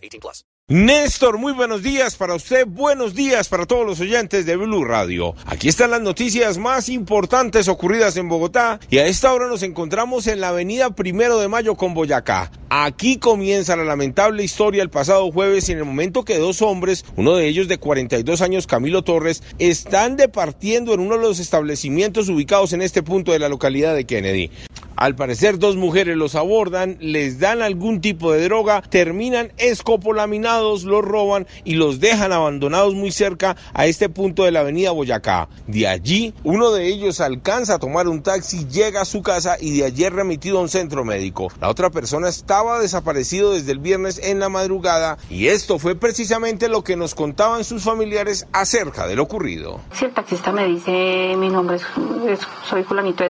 18 plus. Néstor, muy buenos días para usted, buenos días para todos los oyentes de Blue Radio. Aquí están las noticias más importantes ocurridas en Bogotá y a esta hora nos encontramos en la avenida Primero de Mayo con Boyacá. Aquí comienza la lamentable historia el pasado jueves en el momento que dos hombres, uno de ellos de 42 años, Camilo Torres, están departiendo en uno de los establecimientos ubicados en este punto de la localidad de Kennedy. Al parecer dos mujeres los abordan, les dan algún tipo de droga, terminan escopolaminados, los roban y los dejan abandonados muy cerca a este punto de la avenida Boyacá. De allí, uno de ellos alcanza a tomar un taxi, llega a su casa y de allí es remitido a un centro médico. La otra persona estaba desaparecido desde el viernes en la madrugada y esto fue precisamente lo que nos contaban sus familiares acerca de lo ocurrido. Si el taxista me dice mi nombre es, es- soy fulanito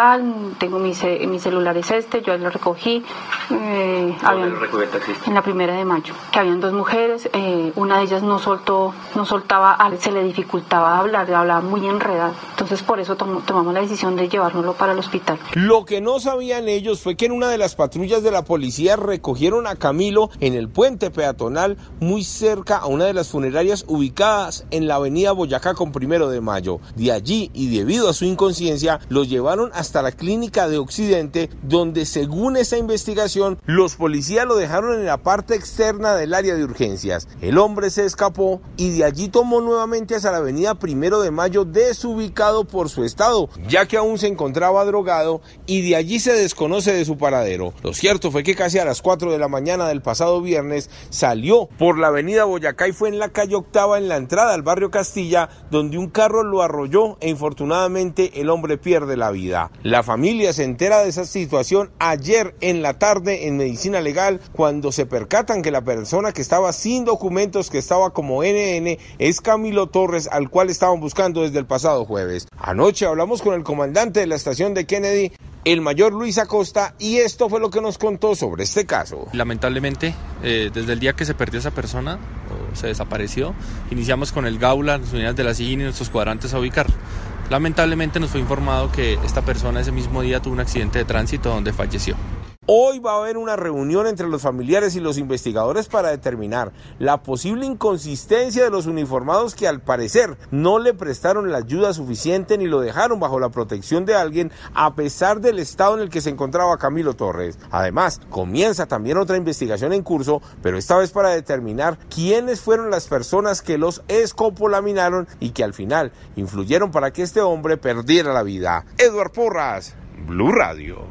Tal, tengo mi, ce- mi celular es este, yo lo recogí. eh, habían- en la primera de mayo, que habían dos mujeres, eh, una de ellas no soltó, no soltaba, se le dificultaba hablar, hablaba muy enredado. Entonces por eso tom- tomamos la decisión de llevárnoslo para el hospital. Lo que no sabían ellos fue que en una de las patrullas de la policía recogieron a Camilo en el puente peatonal muy cerca a una de las funerarias ubicadas en la avenida Boyacá con primero de mayo. De allí y debido a su inconsciencia los llevaron hasta la clínica de Occidente donde según esa investigación los policías lo dejaron en la parte externa del área de urgencias. El hombre se escapó y de allí tomó nuevamente hacia la avenida primero de mayo desubicado por su estado ya que aún se encontraba drogado y de allí se desconoce de su paradero. Lo cierto fue que casi a las 4 de la mañana del pasado viernes salió por la avenida Boyacá y fue en la calle Octava en la entrada al barrio Castilla donde un carro lo arrolló e infortunadamente el hombre pierde la vida. La familia se entera de esa situación ayer en la tarde en medicina legal cuando se percatan que la persona que estaba sin documentos que estaba como NN es Camilo Torres al cual estaban buscando desde el pasado jueves. Anoche hablamos con el comandante de la estación de Kennedy, el mayor Luis Acosta, y esto fue lo que nos contó sobre este caso. Lamentablemente, eh, desde el día que se perdió esa persona o se desapareció, iniciamos con el Gaula, las unidades de la SIGIN y nuestros cuadrantes a ubicar. Lamentablemente nos fue informado que esta persona ese mismo día tuvo un accidente de tránsito donde falleció. Hoy va a haber una reunión entre los familiares y los investigadores para determinar la posible inconsistencia de los uniformados que al parecer no le prestaron la ayuda suficiente ni lo dejaron bajo la protección de alguien a pesar del estado en el que se encontraba Camilo Torres. Además, comienza también otra investigación en curso, pero esta vez para determinar quiénes fueron las personas que los escopolaminaron y que al final influyeron para que este hombre perdiera la vida. Edward Porras, Blue Radio.